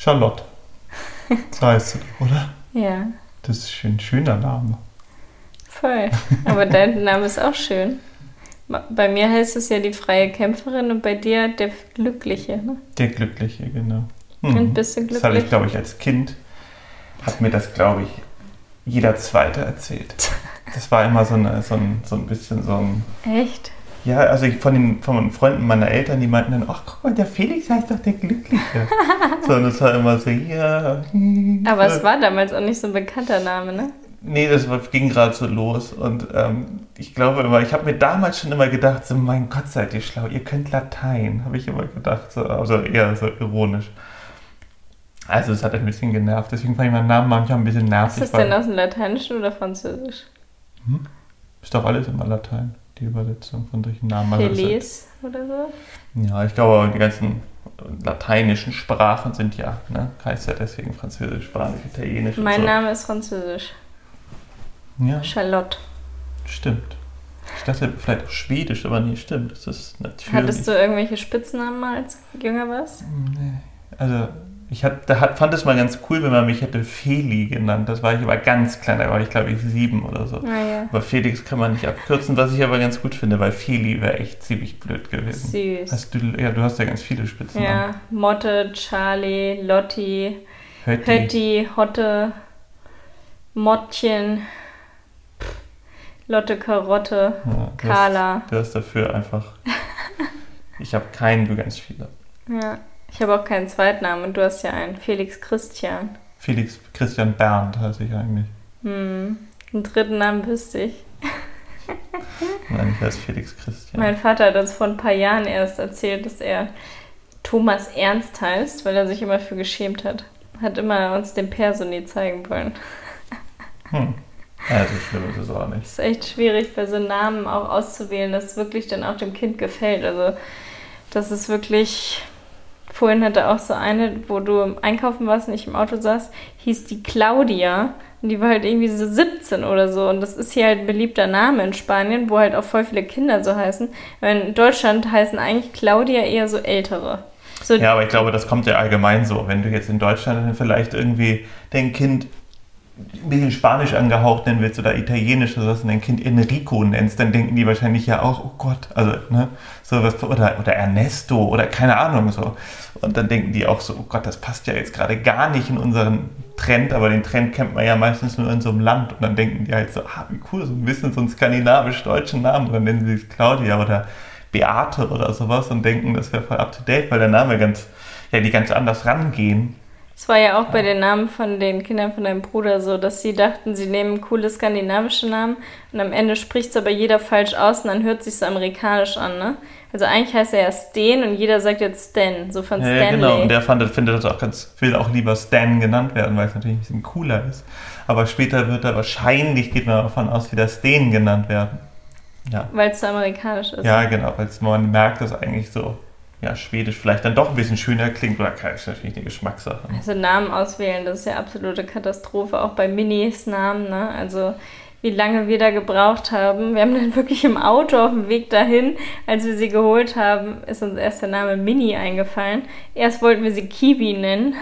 Charlotte. So heißt sie, oder? Ja, Das ist ein schöner Name. voll. Aber dein Name ist auch schön. Bei mir heißt es ja die freie Kämpferin und bei dir der Glückliche. Ne? Der Glückliche, genau. Und bist du Das hatte ich, glücklich? glaube ich, als Kind, hat mir das, glaube ich, jeder Zweite erzählt. Das war immer so, eine, so, ein, so ein bisschen so ein. Echt? Ja, also von, den, von den Freunden meiner Eltern, die meinten dann, ach guck mal, der Felix heißt doch der Glückliche. so, und das war immer so, ja. hm, Aber es war damals auch nicht so ein bekannter Name, ne? Nee, das ging gerade so los. Und ähm, ich glaube immer, ich habe mir damals schon immer gedacht, so, mein Gott, seid ihr schlau, ihr könnt Latein, habe ich immer gedacht. So, also eher so ironisch. Also es hat ein bisschen genervt, deswegen fand ich meinen Namen manchmal ein bisschen Ist nervig. das weil- denn aus dem Lateinischen oder Französisch? Ist doch alles immer Latein, die Übersetzung von solchen Namen. Also ist- Felis oder so? ja, ich glaube, die ganzen lateinischen Sprachen sind ja, ne, heißt ja deswegen Französisch, Spanisch, Italienisch Mein so. Name ist Französisch. Ja, Charlotte. stimmt. Ich dachte vielleicht auch Schwedisch, aber nee, stimmt. Das ist natürlich. Hattest du irgendwelche Spitznamen mal, als jünger warst? Nee. Also, ich hat, da hat, fand es mal ganz cool, wenn man mich hätte Feli genannt. Das war ich aber ganz klein, da war ich glaube ich sieben oder so. Naja. Aber Felix kann man nicht abkürzen, was ich aber ganz gut finde, weil Feli wäre echt ziemlich blöd gewesen. Süß. Hast du, ja, du hast ja ganz viele Spitznamen. Ja, Motte, Charlie, Lotti, Hötti. Hötti, Hotte, Mottchen, Lotte Karotte, Ja, du hast- Carla. Du hast dafür einfach. Ich habe keinen, du ganz viele. Ja. Ich habe auch keinen Zweitnamen und du hast ja einen. Felix Christian. Felix Christian Bernd heiße ich eigentlich. Hm. Einen dritten Namen wüsste ich. Nein, ich heiße Felix Christian. Mein Vater hat uns vor ein paar Jahren erst erzählt, dass er Thomas Ernst heißt, weil er sich immer für geschämt hat. Hat immer uns den Perso nie zeigen wollen. Hm. Ja, so schlimm ist es auch nicht. Es ist echt schwierig, bei so Namen auch auszuwählen, dass es wirklich dann auch dem Kind gefällt. Also, das ist wirklich. Vorhin hatte auch so eine, wo du Einkaufen warst und ich im Auto saß, hieß die Claudia. Und die war halt irgendwie so 17 oder so. Und das ist hier halt ein beliebter Name in Spanien, wo halt auch voll viele Kinder so heißen. Weil in Deutschland heißen eigentlich Claudia eher so ältere. So, Ja, aber ich glaube, das kommt ja allgemein so. Wenn du jetzt in Deutschland vielleicht irgendwie dein Kind ein bisschen Spanisch angehaucht nennen willst oder Italienisch oder was und dein Kind Enrico nennst, dann denken die wahrscheinlich ja auch, oh Gott, also, ne, sowas, oder, oder Ernesto oder keine Ahnung so. Und dann denken die auch so, oh Gott, das passt ja jetzt gerade gar nicht in unseren Trend, aber den Trend kennt man ja meistens nur in so einem Land. Und dann denken die halt so, ah, wie cool, so ein bisschen so einen skandinavisch-deutschen Namen. Und dann nennen sie es Claudia oder Beate oder sowas und denken, das wäre voll up to date, weil der Name ganz, ja, die ganz anders rangehen. Es war ja auch bei den Namen von den Kindern von deinem Bruder so, dass sie dachten, sie nehmen coole skandinavische Namen und am Ende spricht es aber jeder falsch aus und dann hört sich so amerikanisch an, ne? Also eigentlich heißt er ja Stan und jeder sagt jetzt Stan, so von Ja, ja, Stanley. genau. Und der fand, findet das auch ganz, will auch lieber Stan genannt werden, weil es natürlich ein bisschen cooler ist. Aber später wird er wahrscheinlich, geht man davon aus, wieder Stan genannt werden. Ja, Weil es so amerikanisch ist. ja genau, weil man merkt, dass eigentlich so, ja, Schwedisch vielleicht dann doch ein bisschen schöner klingt oder kann, ist natürlich eine Geschmackssache. Also Namen auswählen, das ist ja absolute Katastrophe, auch bei Minis Namen, ne? Also wie lange wir da gebraucht haben. Wir haben dann wirklich im Auto auf dem Weg dahin, als wir sie geholt haben, ist uns erst der Name Mini eingefallen. Erst wollten wir sie Kiwi nennen.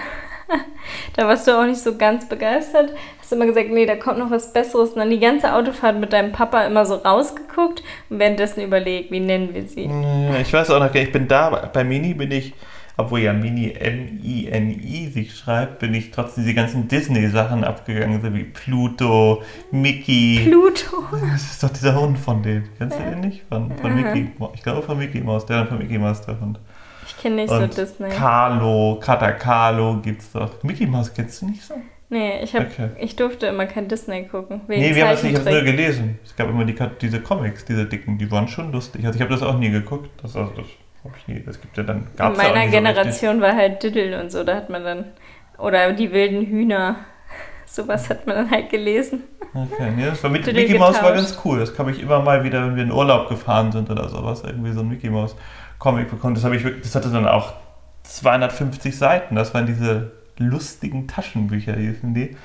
da warst du auch nicht so ganz begeistert. Hast immer gesagt, nee, da kommt noch was Besseres. Und dann die ganze Autofahrt mit deinem Papa immer so rausgeguckt und währenddessen überlegt, wie nennen wir sie. Ja, Ich weiß auch noch, ich bin da, bei Mini bin ich, obwohl ja Mini M-I-N-I sich schreibt, bin ich trotzdem diese ganzen Disney-Sachen abgegangen, so wie Pluto, Mickey. Pluto. Das ist doch dieser Hund von dem. Kennst du den nicht? Von, von Aha. Mickey. Ich glaube von Mickey Mouse, der von Mickey Mouse, der Hund. Ich kenne nicht Und so Disney. Carlo, Katakalo gibt's doch. Mickey Mouse kennst du nicht so? Nee, ich, hab, Okay. ich durfte immer kein Disney gucken. Wegen nee, wir haben das nicht, nur gelesen. Es gab immer die, diese Comics, diese dicken, die waren schon lustig. Also ich habe das auch nie geguckt. Das, also das, nie, das gibt ja dann, In gab's ja meiner nie so Generation war halt Diddle und so, da hat man dann. Oder die wilden Hühner. Sowas hat man dann halt gelesen. Okay, nee, das war mit, Diddle Mickey Mouse war ganz cool. Das habe ich immer mal wieder, wenn wir in Urlaub gefahren sind oder sowas, irgendwie so ein Mickey Mouse Comic bekommen. Das ich das hatte dann auch 250 Seiten. Das waren diese lustigen Taschenbücher, hießen die.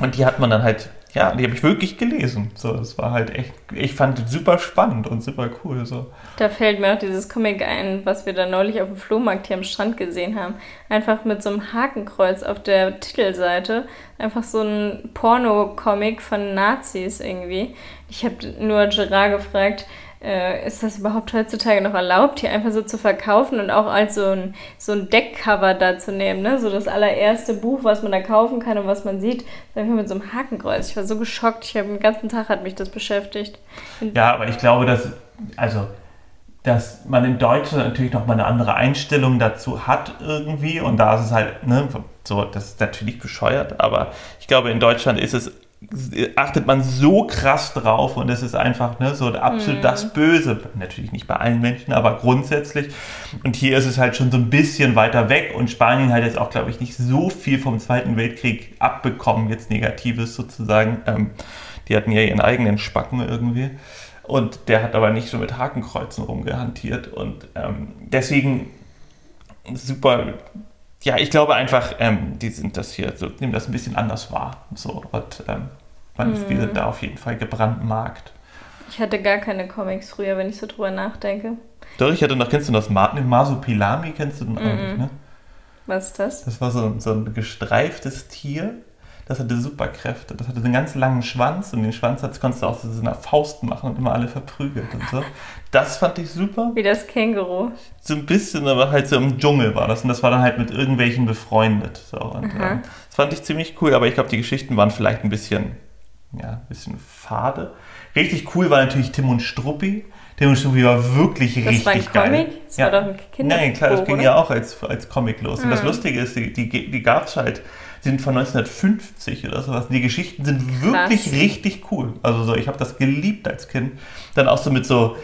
Und die hat man dann halt ja, die habe ich wirklich gelesen. So, das war halt echt, ich fand es super spannend und super cool. So. Da fällt mir auch dieses Comic ein, was wir da neulich auf dem Flohmarkt hier am Strand gesehen haben. Einfach mit so einem Hakenkreuz auf der Titelseite. Einfach so ein Porno-Comic von Nazis irgendwie. Ich habe nur Gerard gefragt, äh, ist das überhaupt heutzutage noch erlaubt, hier einfach so zu verkaufen und auch als so ein, so ein Deckcover da zu nehmen, ne? So das allererste Buch, was man da kaufen kann und was man sieht, einfach mit so einem Hakenkreuz. Ich war so geschockt, ich habe den ganzen Tag hat mich das beschäftigt. Ja, aber ich glaube, dass, also, dass man in Deutschland natürlich noch mal eine andere Einstellung dazu hat irgendwie und da ist es halt, ne, so, das ist natürlich bescheuert, aber ich glaube, in Deutschland ist es achtet man so krass drauf und es ist einfach ne, so absolut mm. das Böse. Natürlich nicht bei allen Menschen, aber grundsätzlich. Und hier ist es halt schon so ein bisschen weiter weg und Spanien hat jetzt auch, glaube ich, nicht so viel vom Zweiten Weltkrieg abbekommen, jetzt Negatives sozusagen. Ähm, die hatten ja ihren eigenen Spacken irgendwie. Und der hat aber nicht so mit Hakenkreuzen rumgehantiert. Und ähm, deswegen super ja, ich glaube einfach, ähm, die sind das hier, so, nehmen das ein bisschen anders wahr. So, und ähm, man ist da auf jeden Fall gebrandmarkt. Ich hatte gar keine Comics früher, wenn ich so drüber nachdenke. Doch, ich hatte noch, kennst du das Martin Masupilami, kennst du den auch mhm. nicht, ne? Was ist das? Das war so, so ein gestreiftes Tier das hatte Superkräfte. Das hatte einen ganz langen Schwanz und den Schwanz das konntest du auch so einer Faust machen und immer alle verprügelt und so. Das fand ich super. Wie das Känguru. So ein bisschen, aber halt so im Dschungel war das und das war dann halt mit irgendwelchen befreundet. So. Und, ähm, das fand ich ziemlich cool, aber ich glaube, die Geschichten waren vielleicht ein bisschen, ja, ein bisschen fade. Richtig cool war natürlich Tim und Struppi. Tim und Struppi war wirklich das richtig war ein geil. Comic? Das ja. war doch ein Kinder Nein, klar, das ging ja auch als, als Comic los. Mhm. Und das mhm. Lustige ist, die, die, die gab es halt sind von 1950 oder sowas. Die Geschichten sind wirklich Krass. richtig cool. Also so, ich habe das geliebt als Kind. Dann auch so mit so,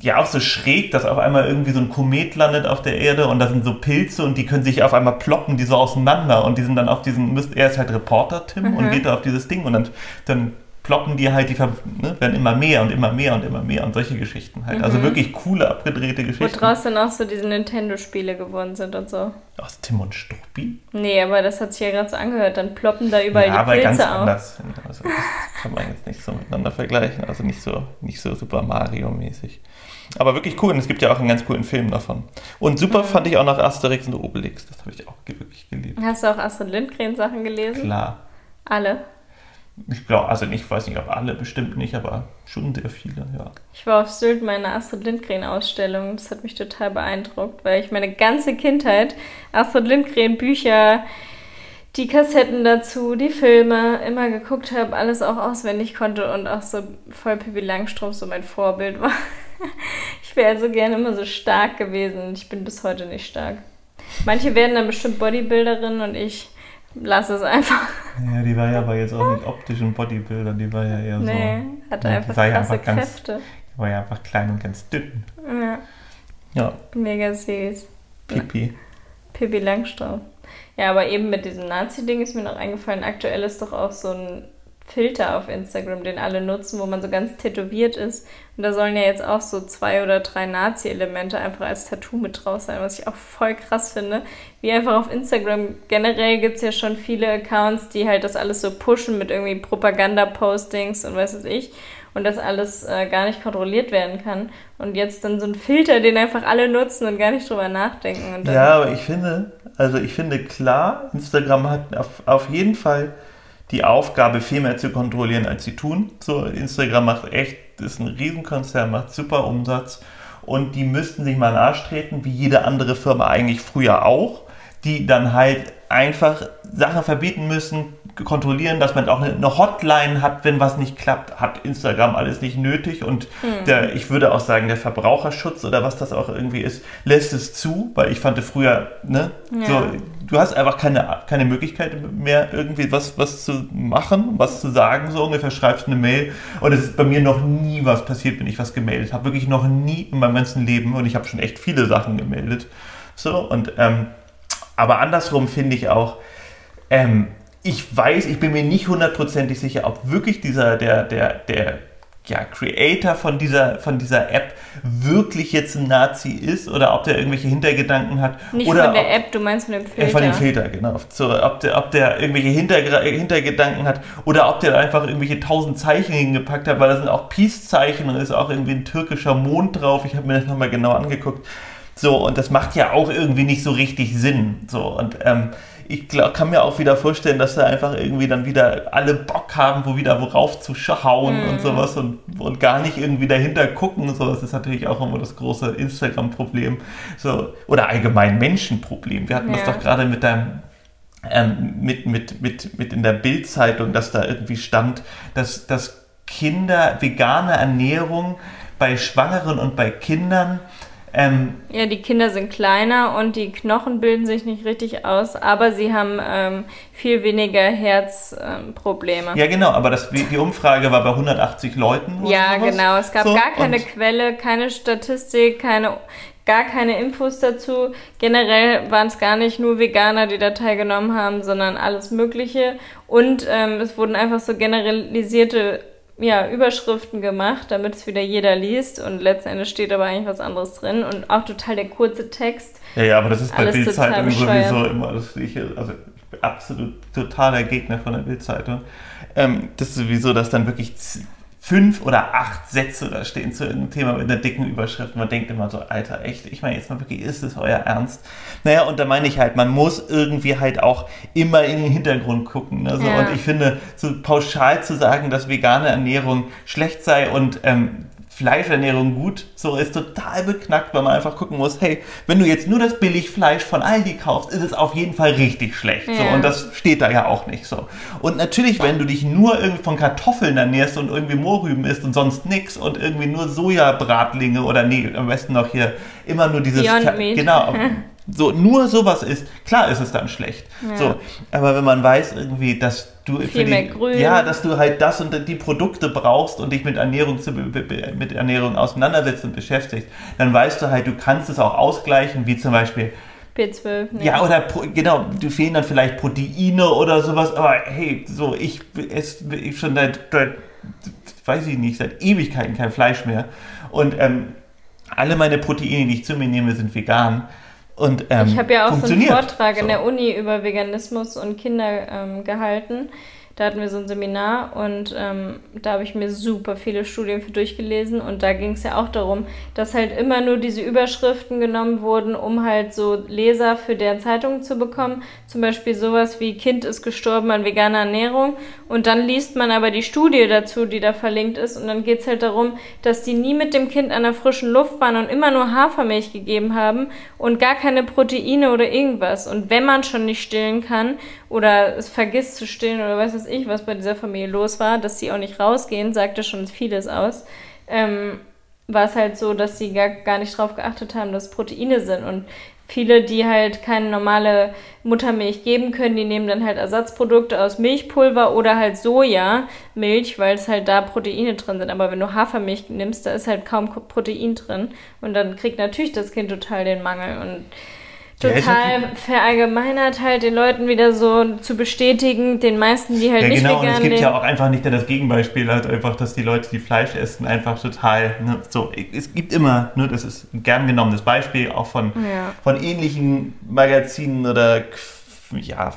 ja, auch so schräg, dass auf einmal irgendwie so ein Komet landet auf der Erde und da sind so Pilze und die können sich auf einmal ploppen, die so auseinander und die sind dann auf diesen, er ist halt Reporter, Tim, mhm. und geht da auf dieses Ding und dann, dann ploppen die halt, die ne, werden immer mehr und immer mehr und immer mehr und solche Geschichten halt. Also mhm. Also wirklich coole, abgedrehte Geschichten. Wo draußen auch so diese Nintendo-Spiele geworden sind und so. Aus Tim und Struppi? Nee, aber das hat sich ja gerade so angehört. Dann ploppen da überall ja, die aber Pilze ganz auf. anders. Also das kann man jetzt nicht so miteinander vergleichen. Also nicht so, nicht so Super Mario-mäßig. Aber wirklich cool und es gibt ja auch einen ganz coolen Film davon. Und super mhm. fand ich auch noch Asterix und Obelix. Das habe ich auch wirklich geliebt. Hast du auch Astrid Lindgren Sachen gelesen? Klar. Alle? Ich glaube, also ich weiß nicht, ob alle, bestimmt nicht, aber schon sehr viele, ja. Ich war auf Sylt meine Astrid Lindgren-Ausstellung. Das hat mich total beeindruckt, weil ich meine ganze Kindheit Astrid Lindgren-Bücher, die Kassetten dazu, die Filme immer geguckt habe, alles auch auswendig konnte und auch so voll Pippi Langstrumpf so mein Vorbild war. Ich wäre also gerne immer so stark gewesen. Ich bin bis heute nicht stark. Manche werden dann bestimmt Bodybuilderin und ich lass es einfach. Ja, die war ja aber jetzt auch nicht optisch ein Bodybuilder, die war ja eher nee, so. Nee, hatte einfach krasse ja einfach Kräfte. Ganz, die war ja einfach klein und ganz dünn. Ja. Ja. Mega süß. Pipi. Pipi Langstrumpf. Ja, aber eben mit diesem Nazi-Ding ist mir noch eingefallen, aktuell ist doch auch so ein Filter auf Instagram, den alle nutzen, wo man so ganz tätowiert ist. Und da sollen ja jetzt auch so zwei oder drei Nazi-Elemente einfach als Tattoo mit draus sein, was ich auch voll krass finde. Wie einfach auf Instagram generell gibt es ja schon viele Accounts, die halt das alles so pushen mit irgendwie Propaganda-Postings und weiß was ich. Und das alles äh, gar nicht kontrolliert werden kann. Und jetzt dann so ein Filter, den einfach alle nutzen und gar nicht drüber nachdenken. ja, aber ich finde, also ich finde klar, Instagram hat auf, auf jeden Fall die Aufgabe, viel mehr zu kontrollieren, als sie tun. So, Instagram macht echt, ist ein Riesenkonzern, macht super Umsatz und die müssten sich mal nachtreten, wie jede andere Firma eigentlich früher auch, die dann halt einfach Sachen verbieten müssen, kontrollieren, dass man auch eine Hotline hat, wenn was nicht klappt, hat Instagram alles nicht nötig. Und mhm. der, ich würde auch sagen, der Verbraucherschutz oder was das auch irgendwie ist, lässt es zu, weil ich fand früher, ne, ja. so, du hast einfach keine, keine Möglichkeit mehr irgendwie was, was zu machen, was zu sagen, so ungefähr schreibst eine Mail. Und es ist bei mir noch nie was passiert, wenn ich was gemeldet habe, wirklich noch nie in meinem ganzen Leben. Und ich habe schon echt viele Sachen gemeldet, so und ähm, aber andersrum finde ich auch, ähm, ich weiß, ich bin mir nicht hundertprozentig sicher, ob wirklich dieser, der, der, der ja, Creator von dieser, von dieser App wirklich jetzt ein Nazi ist oder ob der irgendwelche Hintergedanken hat. Nicht oder von der ob, App, du meinst von dem Filter. Äh, von dem Filter, genau. So, ob, der, ob der irgendwelche Hintergra Hintergedanken hat oder ob der einfach irgendwelche tausend Zeichen hingepackt hat, weil da sind auch Peace-Zeichen und ist auch irgendwie ein türkischer Mond drauf. Ich habe mir das nochmal genau angeguckt. So, und das macht ja auch irgendwie nicht so richtig Sinn. So, und ähm, ich glaub, kann mir auch wieder vorstellen, dass da einfach irgendwie dann wieder alle Bock haben, wo wieder worauf zu schauen Mhm. und sowas und, und gar nicht irgendwie dahinter gucken. So, das ist natürlich auch immer das große Instagram-Problem. So, oder allgemein Menschenproblem. Wir hatten das Ja. doch gerade mit deinem ähm, mit, mit, mit, mit in der Bildzeitung, dass da irgendwie stand, dass, dass Kinder vegane Ernährung bei Schwangeren und bei Kindern ähm, Ja, die Kinder sind kleiner und die Knochen bilden sich nicht richtig aus, aber sie haben ähm, viel weniger Herzprobleme. Ähm. Ja, genau, aber das, die Umfrage war bei 180 Leuten. oder Ja, sowas. genau. Es gab So, gar keine Quelle, keine Statistik, keine, gar keine Infos dazu. Generell waren es gar nicht nur Veganer, die da teilgenommen haben, sondern alles Mögliche. Und ähm, es wurden einfach so generalisierte ja, Überschriften gemacht, damit es wieder jeder liest. Und letzten Endes steht aber eigentlich was anderes drin. Und auch total der kurze Text. Ja, ja, aber das ist bei Bildzeitung sowieso immer das Gleiche. Also absolut totaler Gegner von der Bildzeitung. Ähm, das ist sowieso, dass dann wirklich fünf oder acht Sätze da stehen zu irgendeinem Thema mit einer dicken Überschrift. Man denkt immer so, Alter, echt, ich meine jetzt mal wirklich, ist es euer Ernst? Naja, und da meine ich halt, man muss irgendwie halt auch immer in den Hintergrund gucken. Ne? So, Ja. Und ich finde, so pauschal zu sagen, dass vegane Ernährung schlecht sei und ähm, Fleischernährung gut, so ist total beknackt, weil man einfach gucken muss, hey, wenn du jetzt nur das Billigfleisch von Aldi kaufst, ist es auf jeden Fall richtig schlecht. So, Ja. und das steht da ja auch nicht so. Und natürlich, wenn du dich nur irgendwie von Kartoffeln ernährst und irgendwie Mohrrüben isst und sonst nix und irgendwie nur Sojabratlinge oder nee, am besten noch hier immer nur dieses genau so nur sowas ist, klar ist es dann schlecht. Ja. So, aber wenn man weiß irgendwie, dass du für mehr Grün. ja, dass du halt das und die Produkte brauchst und dich mit Ernährung zu, mit Ernährung auseinandersetzt und beschäftigst, dann weißt du halt, du kannst es auch ausgleichen, wie zum Beispiel B12. Nee. ja, oder genau, du fehlen dann vielleicht Proteine oder sowas, aber hey, so, ich esse ich schon seit, seit, weiß ich nicht, seit Ewigkeiten kein Fleisch mehr. Und ähm, alle meine Proteine, die ich zu mir nehme, sind vegan. Und, ähm, Ich habe ja auch so einen. Vortrag in So. der Uni über Veganismus und Kinder ähm, gehalten. Da hatten wir so ein Seminar und ähm, da habe ich mir super viele Studien für durchgelesen und da ging es ja auch darum, dass halt immer nur diese Überschriften genommen wurden, um halt so Leser für deren Zeitungen zu bekommen. Zum Beispiel sowas wie Kind ist gestorben an veganer Ernährung und dann liest man aber die Studie dazu, die da verlinkt ist und dann geht es halt darum, dass die nie mit dem Kind an der frischen Luft waren und immer nur Hafermilch gegeben haben und gar keine Proteine oder irgendwas. Und wenn man schon nicht stillen kann oder es vergisst zu stillen oder weiß was ich, was bei dieser Familie los war, dass sie auch nicht rausgehen, sagte schon vieles aus, ähm, war es halt so, dass sie gar, gar nicht drauf geachtet haben, dass Proteine sind. Und viele, die halt keine normale Muttermilch geben können, die nehmen dann halt Ersatzprodukte aus Milchpulver oder halt Sojamilch, weil es halt da Proteine drin sind. Aber wenn du Hafermilch nimmst, da ist halt kaum Protein drin. Und dann kriegt natürlich das Kind total den Mangel. Und Ja, total verallgemeinert halt den Leuten wieder so zu bestätigen, den meisten, die halt Ja, nicht genau, und vegan es gibt ja auch einfach nicht das Gegenbeispiel, halt einfach, dass die Leute, die Fleisch essen, einfach total, ne, so, es gibt immer, ne, das ist ein gern genommenes Beispiel, auch von, Ja. von ähnlichen Magazinen oder, ja,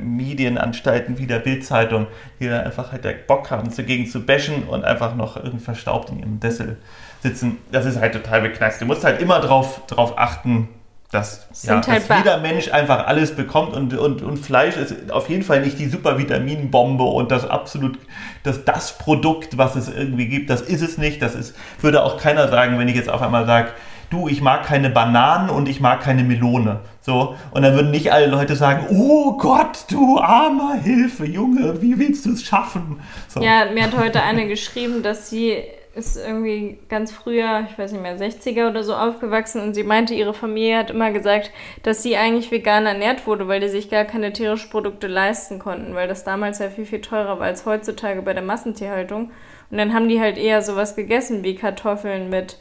Medienanstalten wie der Bildzeitung, die dann einfach halt der Bock haben, dagegen zu bashen und einfach noch irgendwie verstaubt in ihrem Sessel sitzen. Das ist halt total beknackt. Du musst halt immer drauf, drauf achten, dass, ja, halt dass jeder Mensch einfach alles bekommt und, und, und Fleisch ist auf jeden Fall nicht die Supervitaminbombe und das absolut das, das Produkt, was es irgendwie gibt, das ist es nicht. Das ist, würde auch keiner sagen, wenn ich jetzt auf einmal sage, du, ich mag keine Bananen und ich mag keine Melone. So, und dann würden nicht alle Leute sagen, oh Gott, du armer Hilfe, Junge, wie willst du es schaffen? So. Ja, mir hat heute eine geschrieben, dass sie ist irgendwie ganz früher, ich weiß nicht mehr, 60er oder so aufgewachsen und sie meinte, ihre Familie hat immer gesagt, dass sie eigentlich vegan ernährt wurde, weil die sich gar keine tierischen Produkte leisten konnten, weil das damals ja viel, viel teurer war als heutzutage bei der Massentierhaltung. Und dann haben die halt eher sowas gegessen wie Kartoffeln mit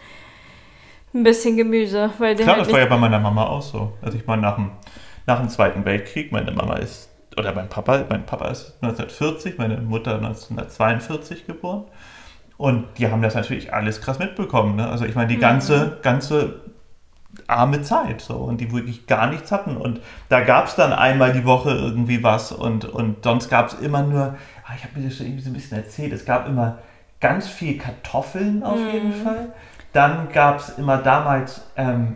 ein bisschen Gemüse, weil Klar, halt das war ja bei meiner Mama auch so. Also ich meine, nach dem, nach dem Zweiten Weltkrieg, meine Mama ist, oder mein Papa, mein Papa ist 1940, meine Mutter 1942 geboren. Und die haben das natürlich alles krass mitbekommen. Ne? Also ich meine, die ganze, ganze arme Zeit so und die wirklich gar nichts hatten. Und da gab es dann einmal die Woche irgendwie was und, und sonst gab es immer nur, ah, ich habe mir das irgendwie so ein bisschen erzählt, es gab immer ganz viel Kartoffeln auf jeden Fall. Dann gab es immer damals ähm,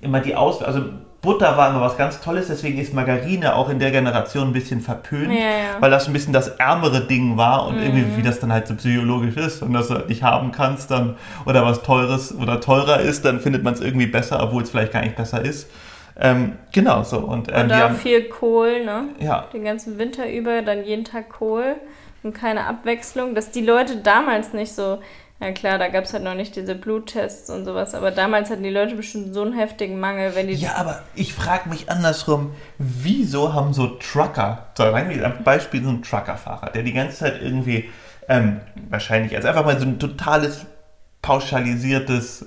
immer die Aus... Also Butter war immer was ganz Tolles, deswegen ist Margarine auch in der Generation ein bisschen verpönt, Ja, ja. weil das ein bisschen das ärmere Ding war und irgendwie wie das dann halt so psychologisch ist und dass du halt nicht haben kannst dann oder was teures oder teurer ist, dann findet man es irgendwie besser, obwohl es vielleicht gar nicht besser ist. Ähm, genau so und, ähm, Und haben, viel Kohl, ne? ja, Den ganzen Winter über, dann jeden Tag Kohl und keine Abwechslung. Dass die Leute damals nicht so, ja klar, da gab es halt noch nicht diese Bluttests und sowas, aber damals hatten die Leute bestimmt so einen heftigen Mangel, wenn die Ja, aber ich frage mich andersrum, wieso haben so Trucker, so als Beispiel so ein Truckerfahrer, der die ganze Zeit irgendwie, ähm, wahrscheinlich, also einfach mal so ein totales pauschalisiertes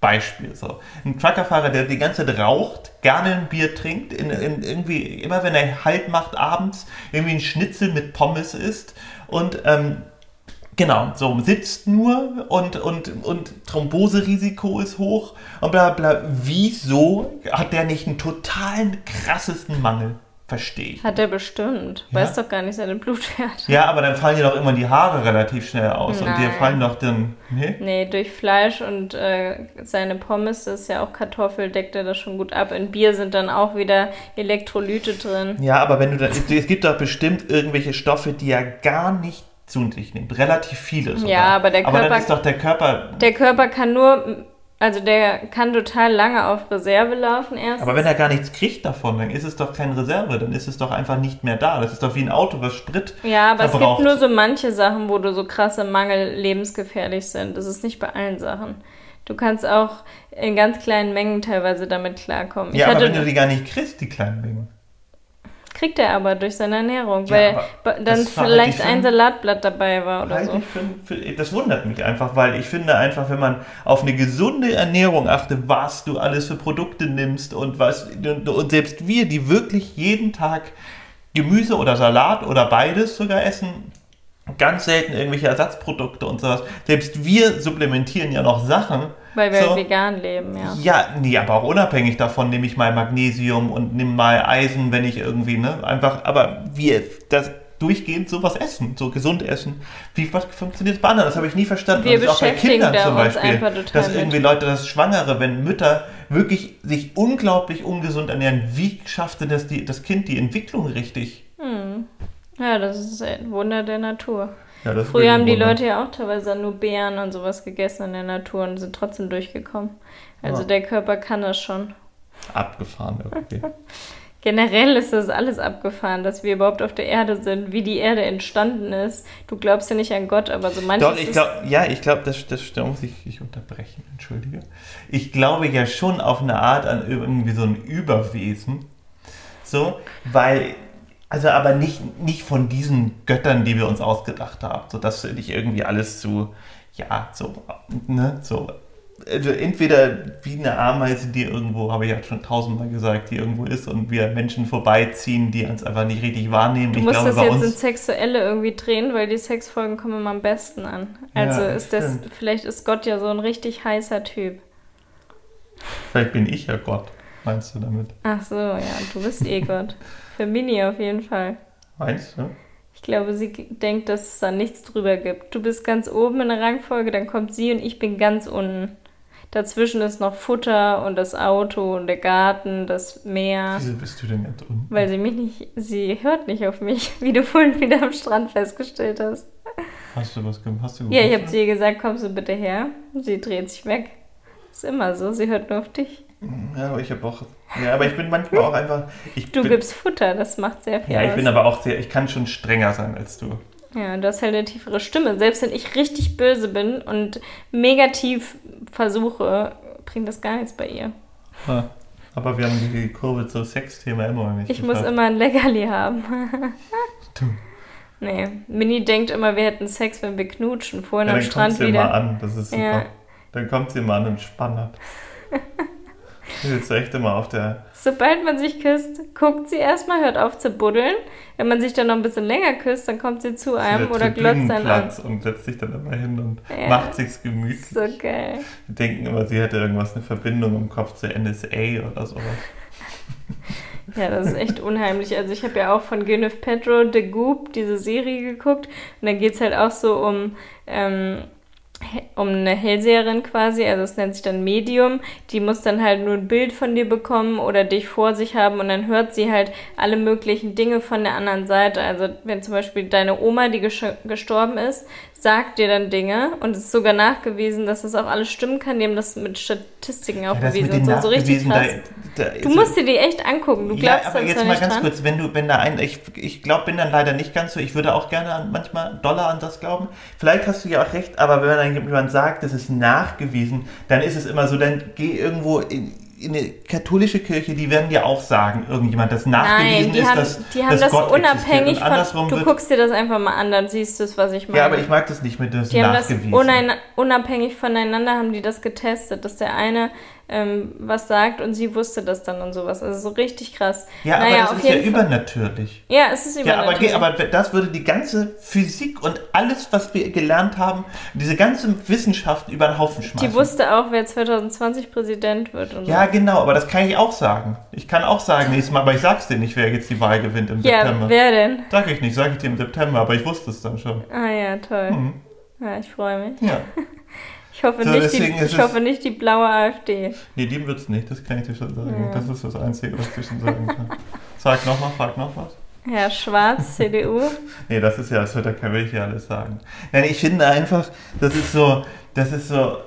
Beispiel. So. Ein Truckerfahrer, der die ganze Zeit raucht, gerne ein Bier trinkt, in, in irgendwie, immer wenn er Halt macht abends, irgendwie ein Schnitzel mit Pommes isst und ähm, Genau, so sitzt nur und, und, und Thromboserisiko ist hoch und bla bla. Wieso hat der nicht einen totalen krassesten Mangel? Verstehe ich. Hat er bestimmt. Ja. Weiß doch gar nicht seinen Blutwert. Ja, aber dann fallen dir doch immer die Haare relativ schnell aus und dir Nein. fallen doch dann. Nee? Nee, durch Fleisch und äh, seine Pommes, das ist ja auch Kartoffel, deckt er das schon gut ab. In Bier sind dann auch wieder Elektrolyte drin. Ja, aber wenn du dann. Es gibt doch bestimmt irgendwelche Stoffe, die er gar nicht zu sich nimmt. Relativ viele sogar. Ja, aber der Aber dann Körper- ist doch der Körper. Der Körper kann nur, also der kann total lange auf Reserve laufen erst. Aber wenn er gar nichts kriegt davon, dann ist es doch keine Reserve, dann ist es doch einfach nicht mehr da. Das ist doch wie ein Auto, was Sprit Ja, aber es verbraucht. gibt nur so manche Sachen, wo du so krasse Mangel lebensgefährlich sind. Das ist nicht bei allen Sachen. Du kannst auch in ganz kleinen Mengen teilweise damit klarkommen. Ja, ich aber wenn du die gar nicht kriegst, die kleinen Mengen. Kriegt er aber durch seine Ernährung, weil dann das halte vielleicht ein Salatblatt dabei war oder so. für, für, das wundert mich einfach, weil ich finde einfach, wenn man auf eine gesunde Ernährung achtet, was du alles für Produkte nimmst und was und, und selbst wir, die wirklich jeden Tag Gemüse oder Salat oder beides sogar essen, ganz selten irgendwelche Ersatzprodukte und sowas. Selbst wir supplementieren ja noch Sachen. Weil wir so, vegan leben, ja. Ja, nee, aber auch unabhängig davon nehme ich mal Magnesium und nehme mal Eisen, wenn ich irgendwie, ne, einfach, aber wir das durchgehend sowas essen, so gesund essen. Wie was funktioniert bei anderen? Das habe ich nie verstanden. Wir Und das ist auch bei Kindern zum Beispiel, dass irgendwie Leute, das Schwangere, wenn Mütter wirklich sich unglaublich ungesund ernähren, wie schafft denn das, die, das Kind die Entwicklung richtig? Ja, das ist ein Wunder der Natur. Ja, Früher haben die. Leute ja auch teilweise nur Beeren und sowas gegessen in der Natur und sind trotzdem durchgekommen. Also Ja. der Körper kann das schon. abgefahren irgendwie. Generell ist das alles abgefahren, dass wir überhaupt auf der Erde sind, wie die Erde entstanden ist. Du glaubst ja nicht an Gott, aber so manches Doch, ich ist- glaube, ja, ich glaube, das, das da muss ich, ich unterbrechen, entschuldige. Ich glaube ja schon auf eine Art an irgendwie so ein Überwesen. So, weil, also aber nicht, nicht von diesen Göttern, die wir uns ausgedacht haben. So, das finde ich irgendwie alles zu, ja, so, ne, so. Also entweder wie eine Ameise, die irgendwo, habe ich ja schon tausendmal gesagt, die irgendwo ist und wir Menschen vorbeiziehen, die uns einfach nicht richtig wahrnehmen. Du ich musst glaube, das jetzt ins Sexuelle irgendwie drehen, weil die Sexfolgen kommen immer am besten an. Also Ja, ist das, stimmt. vielleicht ist Gott ja so ein richtig heißer Typ. Vielleicht bin ich ja Gott, meinst du damit? Ach so, ja, du bist eh Gott. Für Mini auf jeden Fall. Meinst du? Ich glaube, sie denkt, dass es da nichts drüber gibt. Du bist ganz oben in der Rangfolge, dann kommt sie und ich bin ganz unten. Dazwischen ist noch Futter und das Auto und der Garten, das Meer. Wieso bist du denn ganz unten? Weil sie mich nicht, sie hört nicht auf mich, wie du vorhin wieder am Strand festgestellt hast. Hast du was gemacht? Hast du Ja, ich habe zu ihr gesagt, kommst du bitte her? Sie dreht sich weg. Ist immer so, sie hört nur auf dich. Ja, aber ich habe auch. Ja, aber ich bin manchmal auch einfach. Ich Du bin, gibst Futter, das macht sehr viel Ja, ich aus. bin aber auch sehr. Ich kann schon strenger sein als du. Ja, du hast halt eine tiefere Stimme. Selbst wenn ich richtig böse bin und mega tief versuche, bringt das gar nichts bei ihr. Ja. Aber wir haben die Kurve zum Sexthema immer noch nicht. Ich muss geschafft. immer ein Leckerli haben. Du. nee, Mini denkt immer, wir hätten Sex, wenn wir knutschen. Vorhin Ja, am dann Strand kommt sie mal wieder. an. Das ist super. Ja. Dann kommt sie mal an und spannert. Das ist echt immer auf der. Sobald man sich küsst, guckt sie erstmal, hört auf zu buddeln. Wenn man sich dann noch ein bisschen länger küsst, dann kommt sie zu einem oder glotzt dann an. und setzt sich dann immer hin und Ja. macht sich's gemütlich. So geil. Die denken immer, sie hätte irgendwas, eine Verbindung im Kopf zur NSA oder sowas. Ja, das ist echt unheimlich. Also ich habe ja auch von Gwyneth Paltrow The Goop diese Serie geguckt und dann geht es halt auch so um, ähm, um eine Hellseherin quasi, also es nennt sich dann Medium, die muss dann halt nur ein Bild von dir bekommen oder dich vor sich haben und dann hört sie halt alle möglichen Dinge von der anderen Seite. Also wenn zum Beispiel deine Oma, die gestorben ist, sagt dir dann Dinge und es ist sogar nachgewiesen, dass das auch alles stimmen kann, die haben das mit Statistiken auch Ja, bewiesen und so, so richtig krass. da, da Du musst dir die echt angucken. Du glaubst ja, aber jetzt mal ganz dran. kurz, wenn du, wenn da ein, ich, ich glaube, bin dann leider nicht ganz so, ich würde auch gerne an, manchmal Dollar an das glauben. Vielleicht hast du ja auch recht, aber wenn dann jemand sagt, das ist nachgewiesen, dann ist es immer so, dann geh irgendwo in, in eine katholische Kirche, die werden dir auch sagen, irgendjemand, das nachgewiesen Nein, die ist, haben, dass, die haben dass das Gott unabhängig von. Du wird, guckst dir das einfach mal an, dann siehst du es, was ich meine. ja, aber ich mag das nicht mit das die haben das nachgewiesen. unabhängig voneinander haben die das getestet, dass der eine ähm, was sagt und sie wusste das dann und sowas. Also so richtig krass. ja, naja, aber das ist ja Fall. übernatürlich. Ja, es ist Ja, aber, übernatürlich. aber das würde die ganze Physik und alles, was wir gelernt haben, diese ganze Wissenschaft über den Haufen schmeißen. die wusste auch, wer 2020 Präsident wird. Und Ja, genau, aber das kann ich auch sagen. Ich kann auch sagen nächstes Mal, aber ich sag's dir nicht, wer jetzt die Wahl gewinnt im so. ja September. wer denn? Sag ich nicht, sag ich dir im September, aber ich wusste es dann schon. Ah ja, toll. Mhm. Ja, ich freue mich. Ja. Ich hoffe, So, nicht, die, ich es- hoffe nicht die blaue AfD. Nee, die wird's nicht, das kann ich dir schon sagen. Ja. Das ist das Einzige, was ich schon sagen kann. Sag nochmal, frag noch was. Herr Schwarz, CDU. Nee, das ist ja, das wird, da kann ich ja alles sagen. Nein, ich finde einfach, das ist so, das ist so,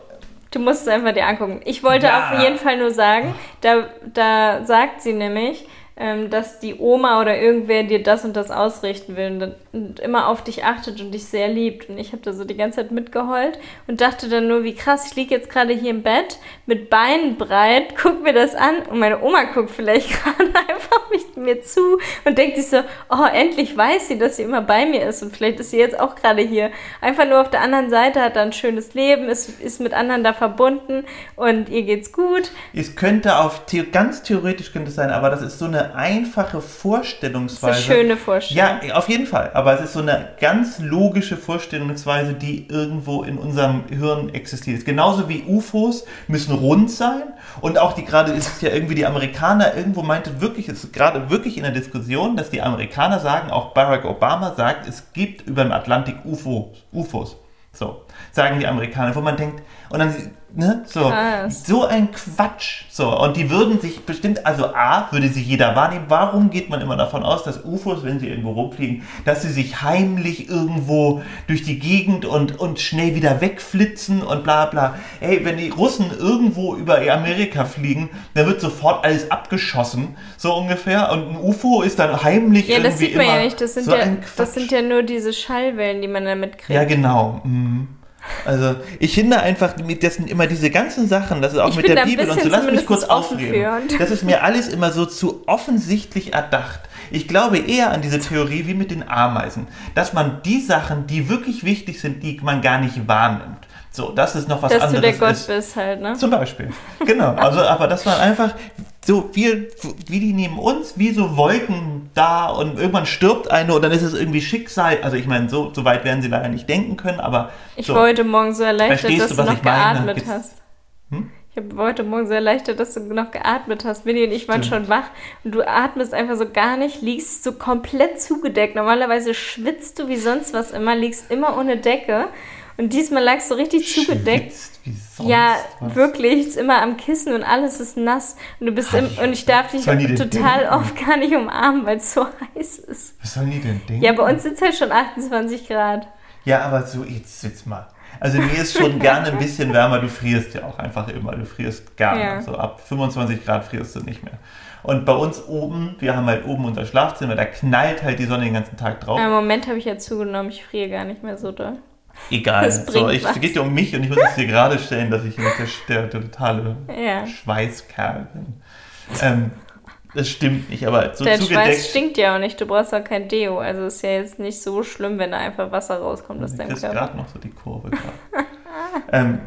Du musst es einfach dir angucken. Ich wollte Ja. auf jeden Fall nur sagen, da, da sagt sie nämlich, ähm, dass die Oma oder irgendwer dir das und das ausrichten will und, und immer auf dich achtet und dich sehr liebt. Und ich habe da so die ganze Zeit mitgeheult und dachte dann nur, wie krass, ich liege jetzt gerade hier im Bett mit Beinen breit, guck mir das an und meine Oma guckt vielleicht gerade einfach mich, mir zu und denkt sich so, oh, endlich weiß sie, dass sie immer bei mir ist und vielleicht ist sie jetzt auch gerade hier. Einfach nur auf der anderen Seite, hat da ein schönes Leben, ist, ist mit anderen da verbunden und ihr geht's gut. es könnte auf, ganz theoretisch könnte es sein, aber das ist so eine einfache Das ist Vorstellungsweise. eine schöne Vorstellung. Ja, auf jeden Fall. Aber es ist so eine ganz logische Vorstellungsweise, die irgendwo in unserem Hirn existiert. Genauso wie UFOs müssen rund sein. Und auch die gerade ist es ja irgendwie die Amerikaner irgendwo meinte wirklich, es ist gerade wirklich in der Diskussion, dass die Amerikaner sagen, auch Barack Obama sagt, es gibt über dem Atlantik UFOs. UFOs. So, sagen die Amerikaner, wo man denkt, und dann, ne, so, Krass. so ein Quatsch. So, und die würden sich bestimmt, also A, würde sich jeder wahrnehmen. Warum geht man immer davon aus, dass UFOs, wenn sie irgendwo rumfliegen, dass sie sich heimlich irgendwo durch die Gegend und, und schnell wieder wegflitzen und bla bla. Ey, wenn die Russen irgendwo über Amerika fliegen, dann wird sofort alles abgeschossen, so ungefähr. Und ein UFO ist dann heimlich Ja, irgendwie das sieht man immer ja nicht. Das sind, so ja, das sind ja nur diese Schallwellen, die man da mitkriegt. Ja, genau. Mhm. Also, ich finde einfach, mit- das sind immer diese ganzen Sachen, das ist auch Ich mit der Bibel und so, lass mich kurz aufreden. Das ist mir alles immer so zu offensichtlich erdacht. Ich glaube eher an diese Theorie wie mit den Ameisen, dass man die Sachen, die wirklich wichtig sind, die man gar nicht wahrnimmt. So, das ist noch was Dass du anderes. der Gott ist. bist halt, ne? Zum Beispiel. Genau. Also, aber das war einfach so viel, wie die neben uns, wie so Wolken da und irgendwann stirbt eine und dann ist es irgendwie Schicksal. Also ich meine, so, so weit werden sie leider nicht denken können, aber Ich so. war heute Morgen so erleichtert, dass du, du, noch ich meine? geatmet Jetzt- hast. Hm? Ich hab- war heute Morgen so erleichtert, dass du noch geatmet hast. Winnie und ich waren Stimmt. schon wach und du atmest einfach so gar nicht, liegst so komplett zugedeckt. Normalerweise schwitzt du wie sonst was immer, liegst immer ohne Decke. Und diesmal lagst du richtig zugedeckt. Wie sonst Ja, was. wirklich, ist immer am Kissen und alles ist nass. Und du bist im, und ich darf dich total oft gar nicht umarmen, weil es so heiß ist. Was sollen die denn denken? Ja, bei uns es halt schon 28 Grad. Ja, aber so, jetzt sitz mal. Also mir ist schon gerne ein bisschen wärmer, du frierst ja auch einfach immer, du frierst gerne. Ja. So ab 25 Grad frierst du nicht mehr. Und bei uns oben, wir haben halt oben unser Schlafzimmer, da knallt halt die Sonne den ganzen Tag drauf. Im Moment habe ich ja zugenommen, ich friere gar nicht mehr so doll. Egal. das So, ich, es geht ja um mich und ich muss es dir gerade stellen, dass ich nicht der, der, totale Ja. Schweißkerl bin. Ähm, das stimmt nicht, aber so Der zugedeckt. Schweiß stinkt ja auch nicht, du brauchst auch kein Deo. Also ist ja jetzt nicht so schlimm, wenn da einfach Wasser rauskommt aus deinem Körper. gerade noch so die Kurve. ähm,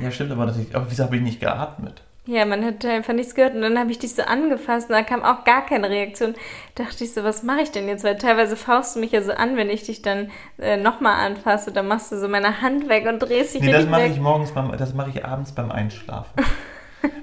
ja, stimmt aber natürlich. Aber wieso habe ich nicht geatmet? Ja, man hat einfach nichts gehört und dann habe ich dich so angefasst und da kam auch gar keine Reaktion. Dachte ich so, was mache ich denn jetzt? Weil teilweise faust du mich ja so an, wenn ich dich dann äh, nochmal anfasse, dann machst du so meine Hand weg und drehst dich Nee, das mache ich morgens, beim, das mache ich abends beim Einschlafen.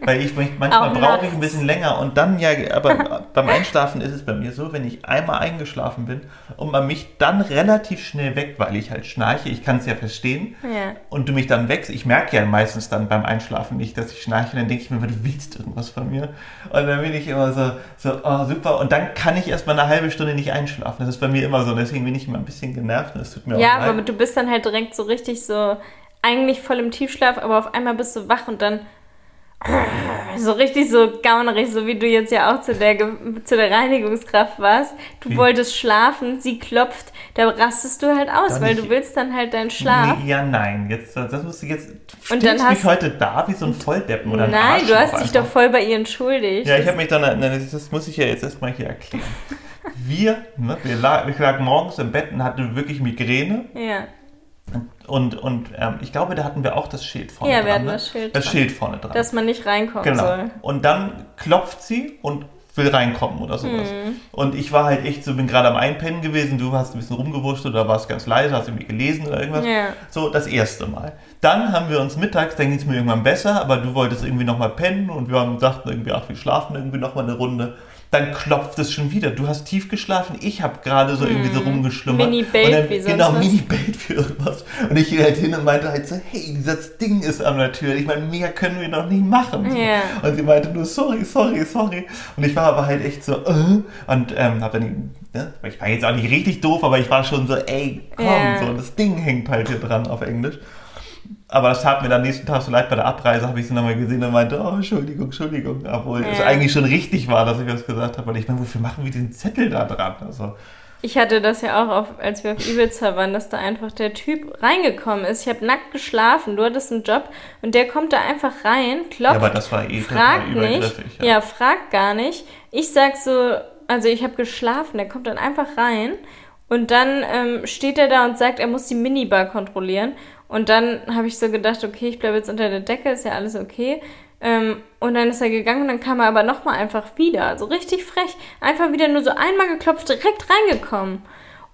Weil ich manchmal Auch brauche ich ein bisschen länger und dann ja, aber beim Einschlafen ist es bei mir so, wenn ich einmal eingeschlafen bin und man mich dann relativ schnell weg, weil ich halt schnarche, ich kann es ja verstehen, Ja. und du mich dann wächst, ich merke ja meistens dann beim Einschlafen nicht, dass ich schnarche, und dann denke ich mir, du willst irgendwas von mir. Und dann bin ich immer so, so oh, super, und dann kann ich erst mal eine halbe Stunde nicht einschlafen. Das ist bei mir immer so, deswegen bin ich immer ein bisschen genervt und das tut mir Ja, auch leid. aber du bist dann halt direkt so richtig so, eigentlich voll im Tiefschlaf, aber auf einmal bist du wach und dann so richtig so gaunerig, so wie du jetzt ja auch zu der, zu der Reinigungskraft warst. Du Wie? wolltest schlafen, sie klopft, da rastest du halt aus, Doch weil nicht. du willst dann halt deinen Schlaf. Ja, nein. Jetzt, das musst du jetzt. Und dann mich hast- heute da wie so ein Volldeppen oder ein Nein, du hast dich einfach. doch voll bei ihr entschuldigt. Ja, ich habe mich dann. Das muss ich ja jetzt erstmal hier erklären. Wir, ne, wir lag, ich lag morgens im Bett und hatte wirklich Migräne. ja. Und, und ähm, ich glaube, da hatten wir auch das Schild vorne Ja, dran. wir hatten ne? das Schild Das dran. Schild vorne dran. dass man nicht reinkommen genau. soll. Und dann klopft sie und will reinkommen oder sowas. Mhm. Und ich war halt echt so, bin gerade am Einpennen gewesen, du hast ein bisschen rumgewurscht oder warst ganz leise, hast irgendwie gelesen oder irgendwas. Ja. So, das erste Mal. Dann haben wir uns mittags, dann ging es mir irgendwann besser, aber du wolltest irgendwie nochmal pennen und wir haben dachten irgendwie, ach, wir schlafen irgendwie nochmal eine Runde. Dann klopft es schon wieder. Du hast tief geschlafen, ich habe gerade so irgendwie so rumgeschlummert. Mini-Bellt Und dann- wie sonst Genau. Mini-Bait für irgendwas. Und ich gehe halt hin und meinte halt so, hey, dieses Ding ist an der Tür. Ich meine, mehr können wir noch nicht machen. Ja. Und sie meinte nur, sorry, sorry, sorry. Und ich war aber halt echt so, äh, und ähm, hab dann, ne, ich war jetzt auch nicht richtig doof, aber ich war schon so, ey, komm, Ja. so, das Ding hängt halt hier dran auf Englisch. Aber das tat mir dann nächsten Tag so leid bei der Abreise, habe ich sie nochmal gesehen und meinte, oh, Entschuldigung, Entschuldigung. Obwohl es Ja. eigentlich schon richtig war, dass ich das gesagt habe. Und ich meine, wofür machen wir diesen Zettel da dran? Also, Ich hatte das ja auch, auf, als wir auf Ibiza waren, dass da einfach der Typ reingekommen ist. Ich habe nackt geschlafen, du hattest einen Job und der kommt da einfach rein, klopft, ja, aber das war eh fragt total nicht. übergriffig. Ja. fragt gar nicht. Ich sag so, also ich habe geschlafen, der kommt dann einfach rein und dann ähm, steht er da und sagt, er muss die Minibar kontrollieren. Und dann habe ich so gedacht, okay, ich bleibe jetzt unter der Decke, ist ja alles okay. Ähm, und dann ist er gegangen und dann kam er aber nochmal einfach wieder. Also richtig frech. Einfach wieder nur so einmal geklopft, direkt reingekommen.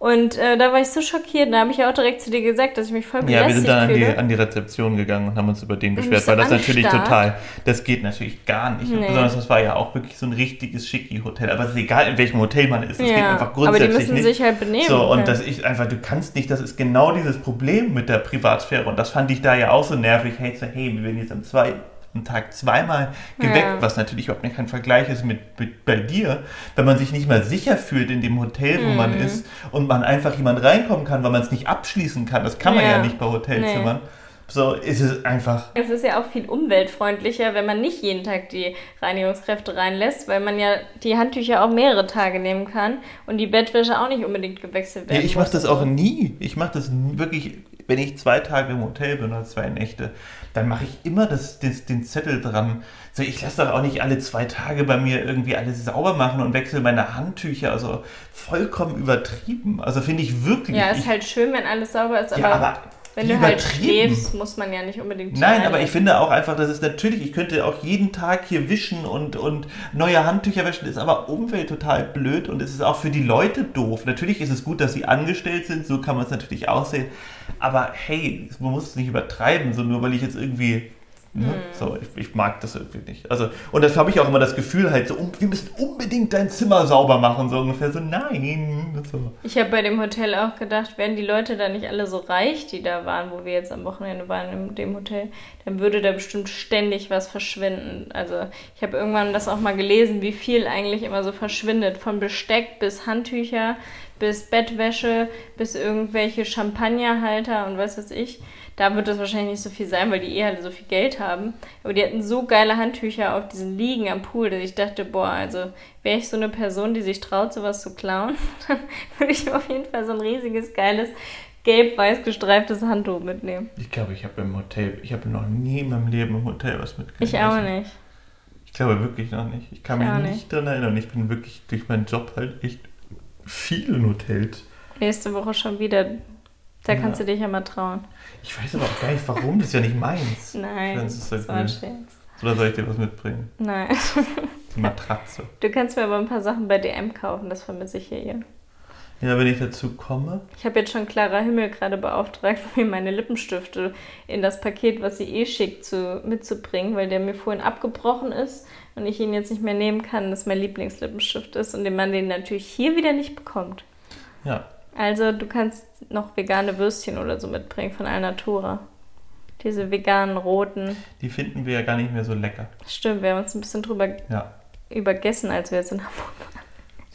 Und äh, da war ich so schockiert. Da habe ich ja auch direkt zu dir gesagt, dass ich mich voll Ja, wir belästigt sind dann an die, an die Rezeption gegangen und haben uns über den beschwert, weil das natürlich total, das geht natürlich gar nicht. Und Nee. Besonders das war ja auch wirklich so ein richtiges Schicki-Hotel. Aber es ist egal, in welchem Hotel man ist. Es geht ja, einfach aber die grundsätzlich müssen nicht. sich halt benehmen. So, und können. das ist einfach, du kannst nicht, das ist genau dieses Problem mit der Privatsphäre. Und das fand ich da ja auch so nervig. Hey, so, hey wir werden jetzt am zweiten Tag zweimal geweckt, Ja. was natürlich überhaupt nicht kein Vergleich ist mit, mit bei dir, wenn man sich nicht mal sicher fühlt in dem Hotel, wo man Mhm. ist und man einfach jemand reinkommen kann, weil man es nicht abschließen kann. Das kann man ja, Ja. nicht bei Hotelzimmern. So ist es einfach. Es ist ja auch viel umweltfreundlicher, wenn man nicht jeden Tag die Reinigungskräfte reinlässt, weil man ja die Handtücher auch mehrere Tage nehmen kann und die Bettwäsche auch nicht unbedingt gewechselt Ja, werden ich mache das auch nie. Ich mache das wirklich, wenn ich zwei Tage im Hotel bin oder zwei Nächte, dann mache ich immer das, das, den Zettel dran. So, ich lasse doch auch nicht alle zwei Tage bei mir irgendwie alles sauber machen und wechsle meine Handtücher. Also vollkommen übertrieben. Also finde ich wirklich. Ja, ich, ist halt schön, wenn alles sauber ist, aber, ja, aber wenn du halt schläfst, muss man ja nicht unbedingt Nein, aber ich finde auch einfach, dass es natürlich, ich könnte auch jeden Tag hier wischen und, und neue Handtücher waschen, ist aber Umwelt total blöd und es ist auch für die Leute doof. Natürlich ist es gut, dass sie angestellt sind, so kann man es natürlich aussehen. Aber hey, man muss es nicht übertreiben, so nur weil ich jetzt irgendwie. Ne? Hm. So, ich, ich mag das irgendwie nicht. Also, und das habe ich auch immer das Gefühl, halt so, um, wir müssen unbedingt dein Zimmer sauber machen, so ungefähr so, nein. So. Ich habe bei dem Hotel auch gedacht, wären die Leute da nicht alle so reich, die da waren, wo wir jetzt am Wochenende waren in dem Hotel, dann würde da bestimmt ständig was verschwinden. Also ich habe irgendwann das auch mal gelesen, wie viel eigentlich immer so verschwindet. Von Besteck bis Handtücher, bis Bettwäsche, bis irgendwelche Champagnerhalter und was weiß ich. Da wird das wahrscheinlich nicht so viel sein, weil die eh alle so viel Geld haben. Aber die hatten so geile Handtücher auf diesen Liegen am Pool, dass ich dachte, boah, also wäre ich so eine Person, die sich traut, sowas zu klauen, dann würde ich auf jeden Fall so ein riesiges, geiles, gelb-weiß gestreiftes Handtuch mitnehmen. Ich glaube, ich habe im Hotel, ich habe noch nie in meinem Leben im Hotel was mitgenommen. Ich auch nicht. Ich glaube wirklich noch nicht. Ich kann Ich mich nicht, nicht. daran erinnern. Ich bin wirklich durch meinen Job halt echt viel in Hotels. Nächste Woche schon wieder. Da Ja. kannst du dich ja mal trauen. Ich weiß aber auch gar nicht warum, das ist ja nicht meins. Nein, Das ist das halt war ein. Scherz. Oder soll ich dir was mitbringen? Nein. Die Matratze. Du kannst mir aber ein paar Sachen bei DM kaufen, das vermisse ich hier. Ja, wenn ich dazu komme. Ich habe jetzt schon Clara Himmel gerade beauftragt, mir meine Lippenstifte in das Paket, was sie eh schickt, zu, mitzubringen, weil der mir vorhin abgebrochen ist und ich ihn jetzt nicht mehr nehmen kann, dass mein Lieblingslippenstift ist und den man den natürlich hier wieder nicht bekommt. Ja. Also du kannst noch vegane Würstchen oder so mitbringen von Alnatura. Diese veganen roten. Die finden wir ja gar nicht mehr so lecker. Stimmt, wir haben uns ein bisschen drüber Ja. übergessen, als wir jetzt in Hamburg waren.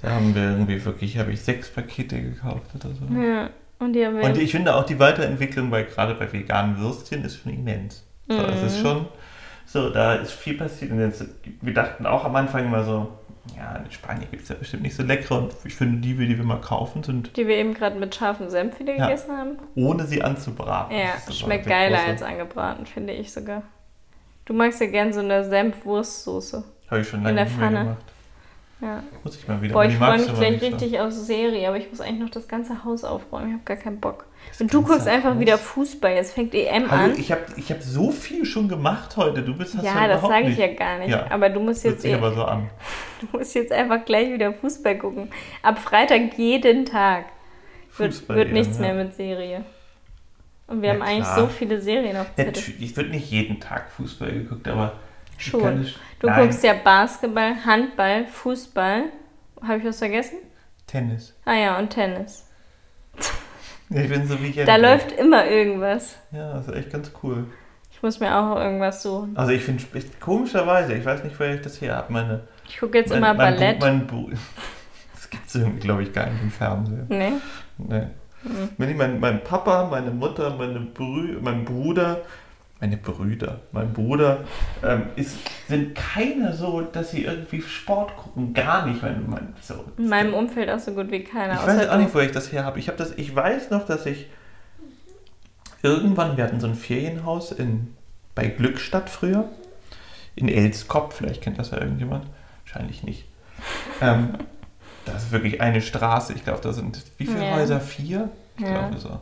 Da haben wir irgendwie wirklich, habe ich sechs Pakete gekauft oder so. Ja, und die haben wir. Und ich finde auch die Weiterentwicklung bei gerade bei veganen Würstchen ist schon immens. So, Es ist schon so, da ist viel passiert. Und jetzt, wir dachten auch am Anfang immer so, ja, in Spanien gibt es ja bestimmt nicht so leckere. Und ich finde, die, die wir mal kaufen, sind die wir eben gerade mit scharfem Senf wieder Ja. gegessen haben. ohne sie anzubraten. Ja, schmeckt der geiler große- als angebraten, finde ich sogar. Du magst ja gern so eine Senf-Wurstsoße. Habe ich schon in lange der nicht mehr Pfanne. gemacht. Ja. Muss ich mal wieder. Boah, ich freue mich gleich so. richtig auf Serie, aber ich muss eigentlich noch das ganze Haus aufräumen. Ich habe gar keinen Bock. Und du guckst einfach wieder Fußball. Jetzt fängt EM Hallo, an. ich habe ich hab so viel schon gemacht heute. Du bist hast Ja, ja das sage ich ja gar nicht. Ja. Aber du musst jetzt, eh- aber so an. du musst jetzt einfach gleich wieder Fußball gucken. Ab Freitag jeden Tag wird, wird nichts ja. mehr mit Serie. Und wir Ja, haben eigentlich klar. so viele Serien auf Zettel. Natürlich, ich wird nicht jeden Tag Fußball geguckt, aber Schon. nicht- Du Nein, guckst ja Basketball, Handball, Fußball. Habe ich was vergessen? Tennis. Ah ja, und Tennis. Ich bin so wie ich Da läuft immer irgendwas. Ja, das ist echt ganz cool. Ich muss mir auch irgendwas suchen. Also ich finde komischerweise, ich weiß nicht, woher ich das her habe, meine. Ich gucke jetzt mein, immer mein Ballett. Bu- Mein Bu das gibt es irgendwie, glaube ich, gar nicht im Fernsehen. nee. Nee. Mhm. Wenn ich mein, mein Papa, meine Mutter, meine Brü mein Bruder, meine Brüder, mein Bruder, ähm, ist, sind keine so, dass sie irgendwie Sport gucken. Gar nicht. Mein, mein, so. In meinem Umfeld auch so gut wie keiner. Ich weiß auch nicht, woher ich das her habe. Ich, hab das, ich weiß noch, dass ich irgendwann, wir hatten so ein Ferienhaus in, bei Glückstadt früher, in Elskopf, vielleicht kennt das ja irgendjemand, wahrscheinlich nicht. Ähm, das ist wirklich eine Straße, ich glaube, da sind, wie viele Ja. Häuser? Vier? Ich Ja. glaube so.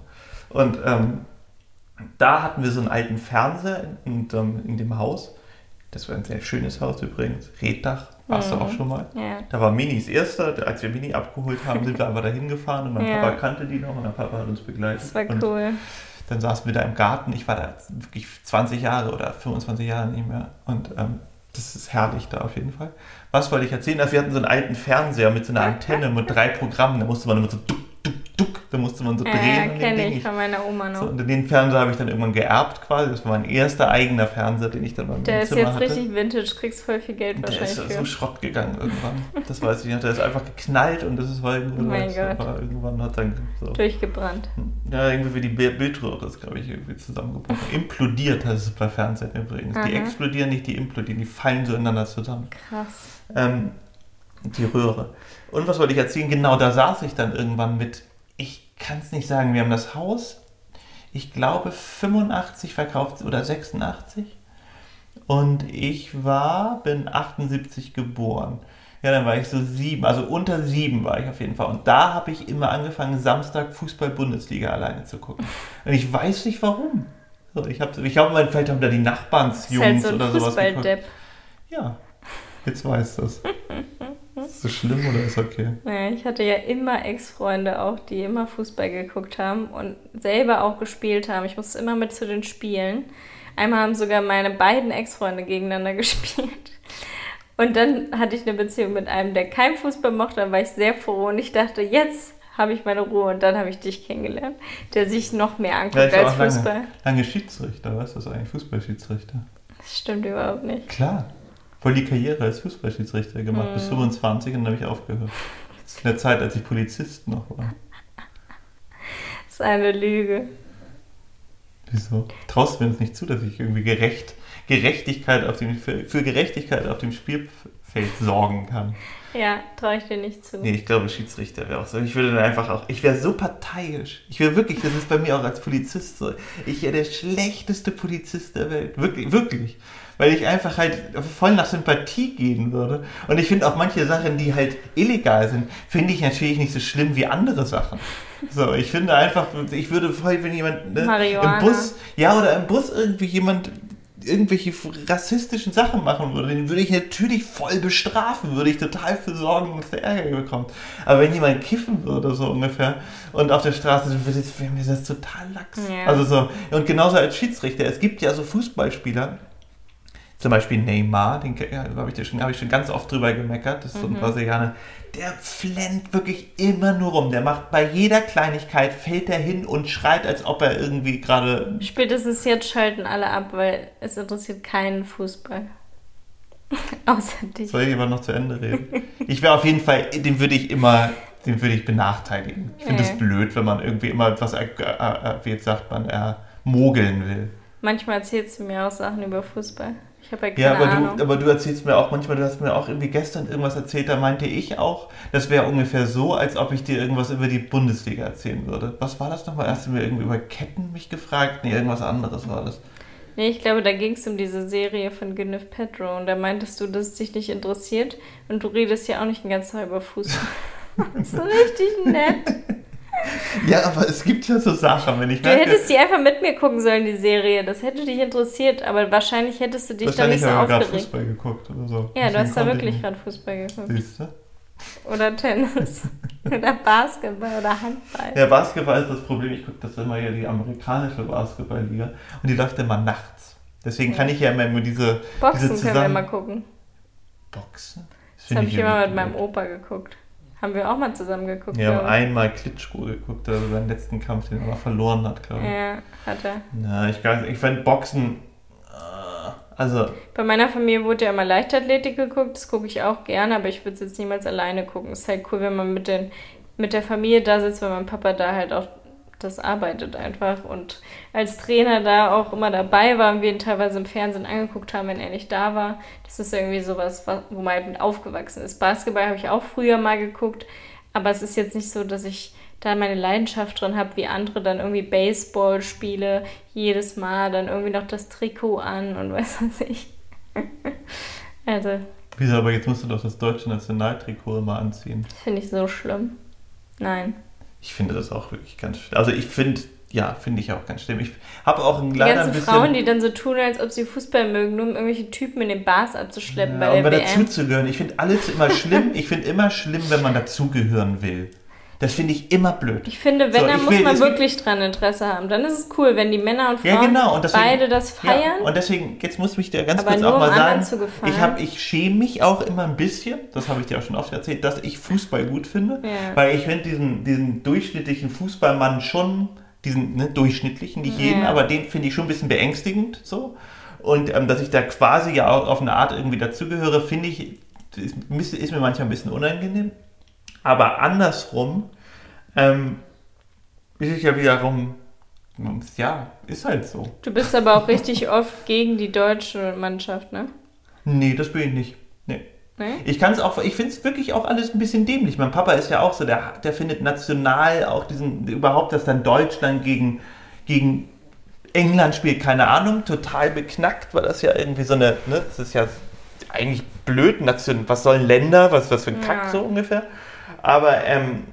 Und ähm, da hatten wir so einen alten Fernseher in, in, in dem Haus. Das war ein sehr schönes Haus übrigens. Reddach, warst du Mhm. auch schon mal? Ja. Da war Minis erster, als wir Mini abgeholt haben, sind wir einfach dahin gefahren und mein Ja. Papa kannte die noch und mein Papa hat uns begleitet. Das war und cool. dann saßen wir da im Garten. Ich war da wirklich 20 Jahre oder 25 Jahre nicht mehr. Und ähm, das ist herrlich da auf jeden Fall. Was wollte ich erzählen? Also wir hatten so einen alten Fernseher mit so einer Antenne mit drei Programmen. Da musste man immer so duck, duck. Da musste man so drehen. ja dem kenne ich von meiner Oma noch. So, und den Fernseher habe ich dann irgendwann geerbt quasi. Das war mein erster eigener Fernseher, den ich dann mal Der im ist Zimmer jetzt hatte. richtig vintage, kriegst voll viel Geld Der ist wahrscheinlich so für. Schrott gegangen irgendwann. Das weiß ich noch. Der ist einfach geknallt und das ist irgendwann, Oh mein Gott. war irgendwann hat dann so. Durchgebrannt. Ja, irgendwie wie die Bild- Bildröhre ist, glaube ich, irgendwie zusammengebrochen. Implodiert heißt es bei Fernsehen übrigens. Die Aha. explodieren nicht, die implodieren, die fallen so ineinander zusammen. Krass. Ähm, die Röhre. Und was wollte ich erzählen? Genau, da saß ich dann irgendwann mit, kann es nicht sagen, wir haben das Haus, ich glaube 85 verkauft oder 86. Und ich war, bin 78 geboren. Ja, dann war ich so sieben, also unter sieben war ich auf jeden Fall. Und da habe ich immer angefangen, Samstag Fußball-Bundesliga alleine zu gucken. Und ich weiß nicht warum. So, ich, hab, ich glaube, vielleicht haben da die Nachbarnsjungs halt so oder sowas. Fußballdepp. Ja, jetzt weiß das. Ist das schlimm oder ist okay? Naja, ich hatte ja immer Ex-Freunde auch, die immer Fußball geguckt haben und selber auch gespielt haben. Ich musste immer mit zu den Spielen. Einmal haben sogar meine beiden Ex-Freunde gegeneinander gespielt. Und dann hatte ich eine Beziehung mit einem, der kein Fußball mochte. Da war ich sehr froh und ich dachte, jetzt habe ich meine Ruhe. Und dann habe ich dich kennengelernt, der sich noch mehr anguckt Ja, als auch lange, Fußball. lange Schiedsrichter, weißt du, das ist eigentlich Fußballschiedsrichter. Das stimmt überhaupt nicht. Klar. Voll die Karriere als Fußballschiedsrichter gemacht, Hm. bis 25 und dann habe ich aufgehört. In der Zeit, als ich Polizist noch war. Das ist eine Lüge. Wieso? Traust du mir das nicht zu, dass ich irgendwie gerecht, Gerechtigkeit auf dem, für, für Gerechtigkeit auf dem Spielfeld sorgen kann? Ja, traue ich dir nicht zu. Nee, ich glaube, Schiedsrichter wäre auch so. Ich würde dann einfach auch, ich wäre so parteiisch. Ich wäre wirklich, das ist bei mir auch als Polizist so. Ich wäre der schlechteste Polizist der Welt. Wirklich, wirklich. Weil ich einfach halt voll nach Sympathie gehen würde. Und ich finde auch manche Sachen, die halt illegal sind, finde ich natürlich nicht so schlimm wie andere Sachen. So, ich finde einfach, ich würde voll, wenn jemand ne, im Bus, ja, oder im Bus irgendwie jemand irgendwelche rassistischen Sachen machen würde, den würde ich natürlich voll bestrafen, würde ich total für sorgen, dass der Ärger bekommt. Aber wenn jemand kiffen würde, so ungefähr, und auf der Straße, dann wäre mir das total lax. Ja. Also so, und genauso als Schiedsrichter. Es gibt ja so Fußballspieler, zum Beispiel Neymar, den habe ich, schon- hab ich schon ganz oft drüber gemeckert, das ist so ein Brasilianer, der flennt wirklich immer nur rum. Der macht bei jeder Kleinigkeit, fällt er hin und schreit, als ob er irgendwie gerade Spätestens jetzt schalten alle ab, weil es interessiert keinen Fußball. Außer dich. Soll ich aber noch zu Ende reden? Ich wäre auf jeden Fall, den würde ich immer, den würde ich benachteiligen. Ich finde es blöd, wenn man irgendwie immer etwas, äh, äh, wie jetzt sagt man, äh, mogeln will. Manchmal erzählst du mir auch Sachen über Fußball. Habe ja keine Ja, aber Ahnung. du, aber du erzählst mir auch manchmal, du hast mir auch irgendwie gestern irgendwas erzählt, da meinte ich auch, das wäre ungefähr so, als ob ich dir irgendwas über die Bundesliga erzählen würde. Was war das nochmal? Hast du mir irgendwie über Ketten mich gefragt? Nee, irgendwas anderes war das. Nee, ich glaube, da ging es um diese Serie von Gwyneth Paltrow und da meintest du, dass es dich nicht interessiert und du redest ja auch nicht den ganzen Tag über Fußball. das ist so richtig nett. Ja, aber es gibt ja so Sachen, wenn ich Du merke, hättest die einfach mit mir gucken sollen, die Serie. Das hätte dich interessiert, aber wahrscheinlich hättest du dich da nicht wahrscheinlich so ich gerade aufgeregt. Fußball geguckt oder so. Ja, du Deswegen hast da wirklich gerade Fußball geguckt. Siehst du? Oder Tennis. oder Basketball oder Handball. Ja, Basketball ist das Problem. Ich gucke das immer ja die amerikanische Basketballliga und die läuft immer nachts. Deswegen kann ich ja immer nur diese, Boxen diese können wir zusammen mal gucken. Boxen. Das find habe ich immer mit meinem. Opa geguckt. Haben wir auch mal zusammen geguckt, Wir haben einmal Klitschko geguckt, also seinen letzten Kampf, den er aber verloren hat, glaube ich. Ja, hat er. Ja, ich, ich fand Boxen. äh, Also, Bei meiner Familie wurde ja immer Leichtathletik geguckt, das gucke ich auch gerne, aber ich würde es jetzt niemals alleine gucken. Es ist halt cool, wenn man mit, den, mit der Familie da sitzt, weil mein Papa da halt auch das arbeitet einfach und als Trainer da auch immer dabei war und wir ihn teilweise im Fernsehen angeguckt haben, wenn er nicht da war. Das ist irgendwie sowas, was- wo man halt mit aufgewachsen ist. Basketball habe ich auch früher mal geguckt, aber es ist jetzt nicht so, dass ich da meine Leidenschaft drin habe, wie andere dann irgendwie Baseball spiele, jedes Mal dann irgendwie noch das Trikot an und weiß was ich. Also, wieso, aber jetzt musst du doch das deutsche Nationaltrikot immer anziehen. das finde ich so schlimm. Nein. Ich finde das auch wirklich ganz schlimm. Also, ich finde, ja, finde ich auch ganz schlimm. Ich habe auch ein Die leider ganzen ein bisschen. Frauen, die dann so tun, als ob sie Fußball mögen, nur um irgendwelche Typen in den Bars abzuschleppen Ja, bei um der dazu WM. zu gehören. Ich finde alles immer schlimm. Ich finde immer schlimm, wenn man dazugehören will. Das finde ich immer blöd. Ich finde, wenn, So, dann muss will- man wirklich dran Interesse haben. Dann ist es cool, wenn die Männer und Frauen Ja, genau. Und deswegen, beide das feiern. Ja, und deswegen, jetzt muss mich dir ganz Aber kurz nur auch mal um sagen, ich, hab, ich schäme mich auch immer ein bisschen, das habe ich dir auch schon oft erzählt, dass ich Fußball gut finde, Ja. weil ich finde diesen, diesen durchschnittlichen Fußballmann schon, diesen ne, durchschnittlichen, nicht jeden, aber den finde ich schon ein bisschen beängstigend so. Und ähm, dass ich da quasi ja auch auf eine Art irgendwie dazugehöre, finde ich, ist, ist mir manchmal ein bisschen unangenehm. Aber andersrum ähm, ist es ja wiederum, ja, ist halt so. Du bist aber auch richtig oft gegen die deutsche Mannschaft, ne? Nee, das bin ich nicht. Nee. Ne? Ich kann es auch, ich finde es wirklich auch alles ein bisschen dämlich. Mein Papa ist ja auch so, der, der findet national auch diesen, überhaupt, dass dann Deutschland gegen, gegen England spielt, keine Ahnung, total beknackt, weil das ja irgendwie so eine, ne, das ist ja eigentlich blöd, was sollen Länder, was, was für ein Kack Ja. so ungefähr. Aber ähm,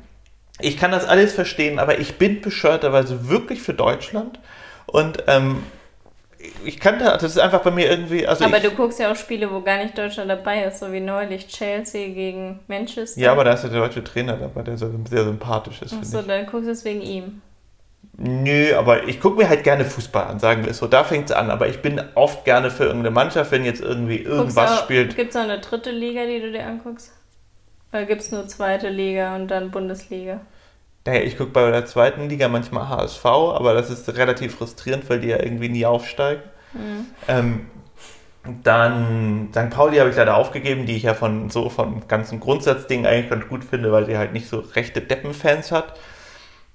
ich kann das alles verstehen, aber ich bin bescheuerterweise wirklich für Deutschland und ähm, ich kann da, das ist einfach bei mir irgendwie, also Aber ich, du guckst ja auch Spiele, wo gar nicht Deutschland dabei ist, so wie neulich Chelsea gegen Manchester. Ja, aber da ist ja der deutsche Trainer dabei, der so sehr sympathisch ist, Achso, dann guckst du es wegen ihm. Nö, aber ich gucke mir halt gerne Fußball an, sagen wir es so. Da fängt es an. Aber ich bin oft gerne für irgendeine Mannschaft, wenn jetzt irgendwie irgendwas spielt. Gibt es auch eine dritte Liga, die du dir anguckst? Oder gibt es nur zweite Liga und dann Bundesliga? Naja, ich gucke bei der zweiten Liga manchmal HSV, aber das ist relativ frustrierend, weil die ja irgendwie nie aufsteigen. Mhm. Ähm, dann St. Pauli habe ich leider aufgegeben, die ich ja von so vom ganzen Grundsatzding eigentlich ganz gut finde, weil sie halt nicht so rechte Deppenfans hat.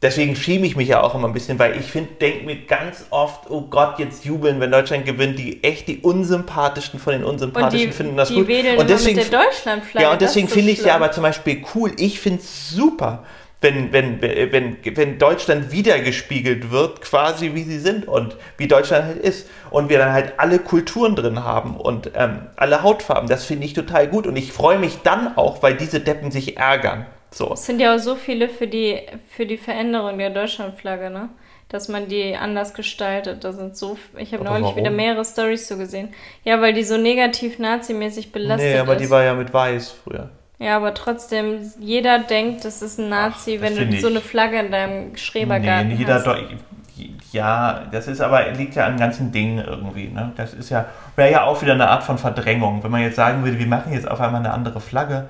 Deswegen schäme ich mich ja auch immer ein bisschen, weil ich finde, denke mir ganz oft, oh Gott, jetzt jubeln, wenn Deutschland gewinnt, die echt die unsympathischsten von den unsympathischen die, finden das die gut. und deswegen, mit der Deutschlandflagge. ja, und deswegen so finde ich es ja aber zum Beispiel cool. Ich finde es super, wenn, wenn, wenn, wenn Deutschland wiedergespiegelt wird, quasi wie sie sind und wie Deutschland halt ist. Und wir dann halt alle Kulturen drin haben und ähm, alle Hautfarben. Das finde ich total gut. Und ich freue mich dann auch, weil diese Deppen sich ärgern. So. Es sind ja auch so viele für die, für die Veränderung der Deutschlandflagge, ne? dass man die anders gestaltet. Da sind so, ich habe neulich warum? wieder mehrere Stories so gesehen. Ja, weil die so negativ nazimäßig belastet Nee, aber ist. die war ja mit weiß früher. ja, aber trotzdem, jeder denkt, das ist ein Nazi, Ach, wenn du so eine Flagge in deinem Schrebergarten Nee, jeder hast. Deu- ja, das ist aber, liegt ja an ganzen Dingen irgendwie. Ne? Das ist ja, wäre ja auch wieder eine Art von Verdrängung. Wenn man jetzt sagen würde, wir machen jetzt auf einmal eine andere Flagge.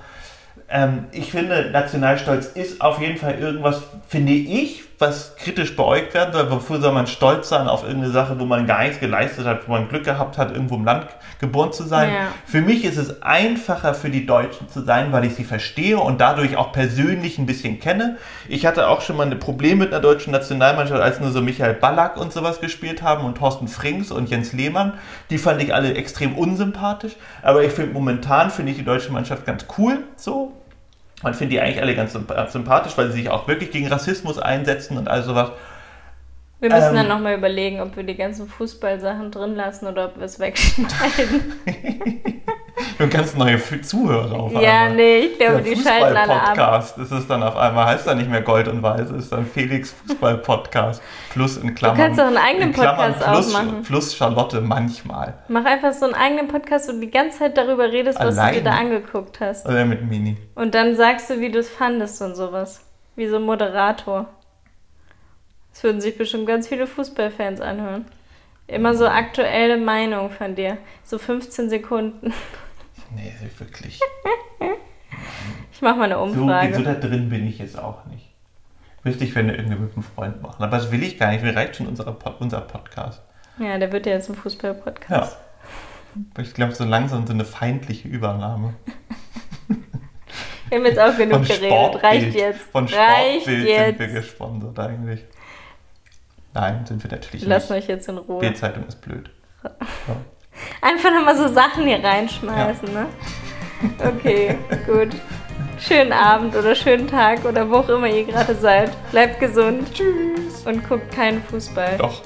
Ähm, ich finde, Nationalstolz ist auf jeden Fall irgendwas, finde ich, was kritisch beäugt werden soll. Wofür soll man stolz sein auf irgendeine Sache, wo man gar nichts geleistet hat, wo man Glück gehabt hat, irgendwo im Land geboren zu sein? Ja. Für mich ist es einfacher für die Deutschen zu sein, weil ich sie verstehe und dadurch auch persönlich ein bisschen kenne. Ich hatte auch schon mal ein Problem mit einer deutschen Nationalmannschaft, als nur so Michael Ballack und sowas gespielt haben und Thorsten Frings und Jens Lehmann. Die fand ich alle extrem unsympathisch. Aber ich finde momentan finde ich die deutsche Mannschaft ganz cool so. Man finde die eigentlich alle ganz symp- sympathisch, weil sie sich auch wirklich gegen Rassismus einsetzen und all sowas. Wir müssen Ähm, dann nochmal überlegen, ob wir die ganzen Fußballsachen drin lassen oder ob wir es wegschneiden. Und ganz neue Zuhörer auf ja, einmal. nee, ich glaube, Der die schalten alle ab. Fußball-Podcast. Das ist dann auf einmal, heißt dann nicht mehr Gold und Weiß, ist dann Felix Fußball-Podcast. Plus in Klammern. kannst auch einen eigenen Podcast plus, aufmachen. Plus Charlotte manchmal. Mach einfach so einen eigenen Podcast, wo du die ganze Zeit darüber redest, was Allein? du dir da angeguckt hast. Oder mit Mini. Und dann sagst du, wie du es fandest und sowas. Wie so ein Moderator. Das würden sich bestimmt ganz viele Fußballfans anhören. Immer so aktuelle Meinung von dir. So 15 Sekunden. Nee, wirklich. Ich mach mal eine So, Umfrage. so da drin bin ich jetzt auch nicht. Wüsste ich, wenn wir irgendwie mit einem Freund machen. Aber das will ich gar nicht. Mir reicht schon unser, unser Podcast. ja, der wird ja jetzt ein Fußball-Podcast. Aber Ich glaube, so langsam so eine feindliche Übernahme. Wir haben jetzt auch genug geredet. Sportbild. Reicht jetzt. Von Reicht Sportbild sind wir jetzt. gesponsert eigentlich. Nein, sind wir natürlich Lasst nicht. euch jetzt in Ruhe. Bildzeitung ist blöd. Einfach nochmal so Sachen hier reinschmeißen, ne? Okay, gut. Schönen Abend oder schönen Tag oder wo auch immer ihr gerade seid. Bleibt gesund. Tschüss. Und guckt keinen Fußball. Doch.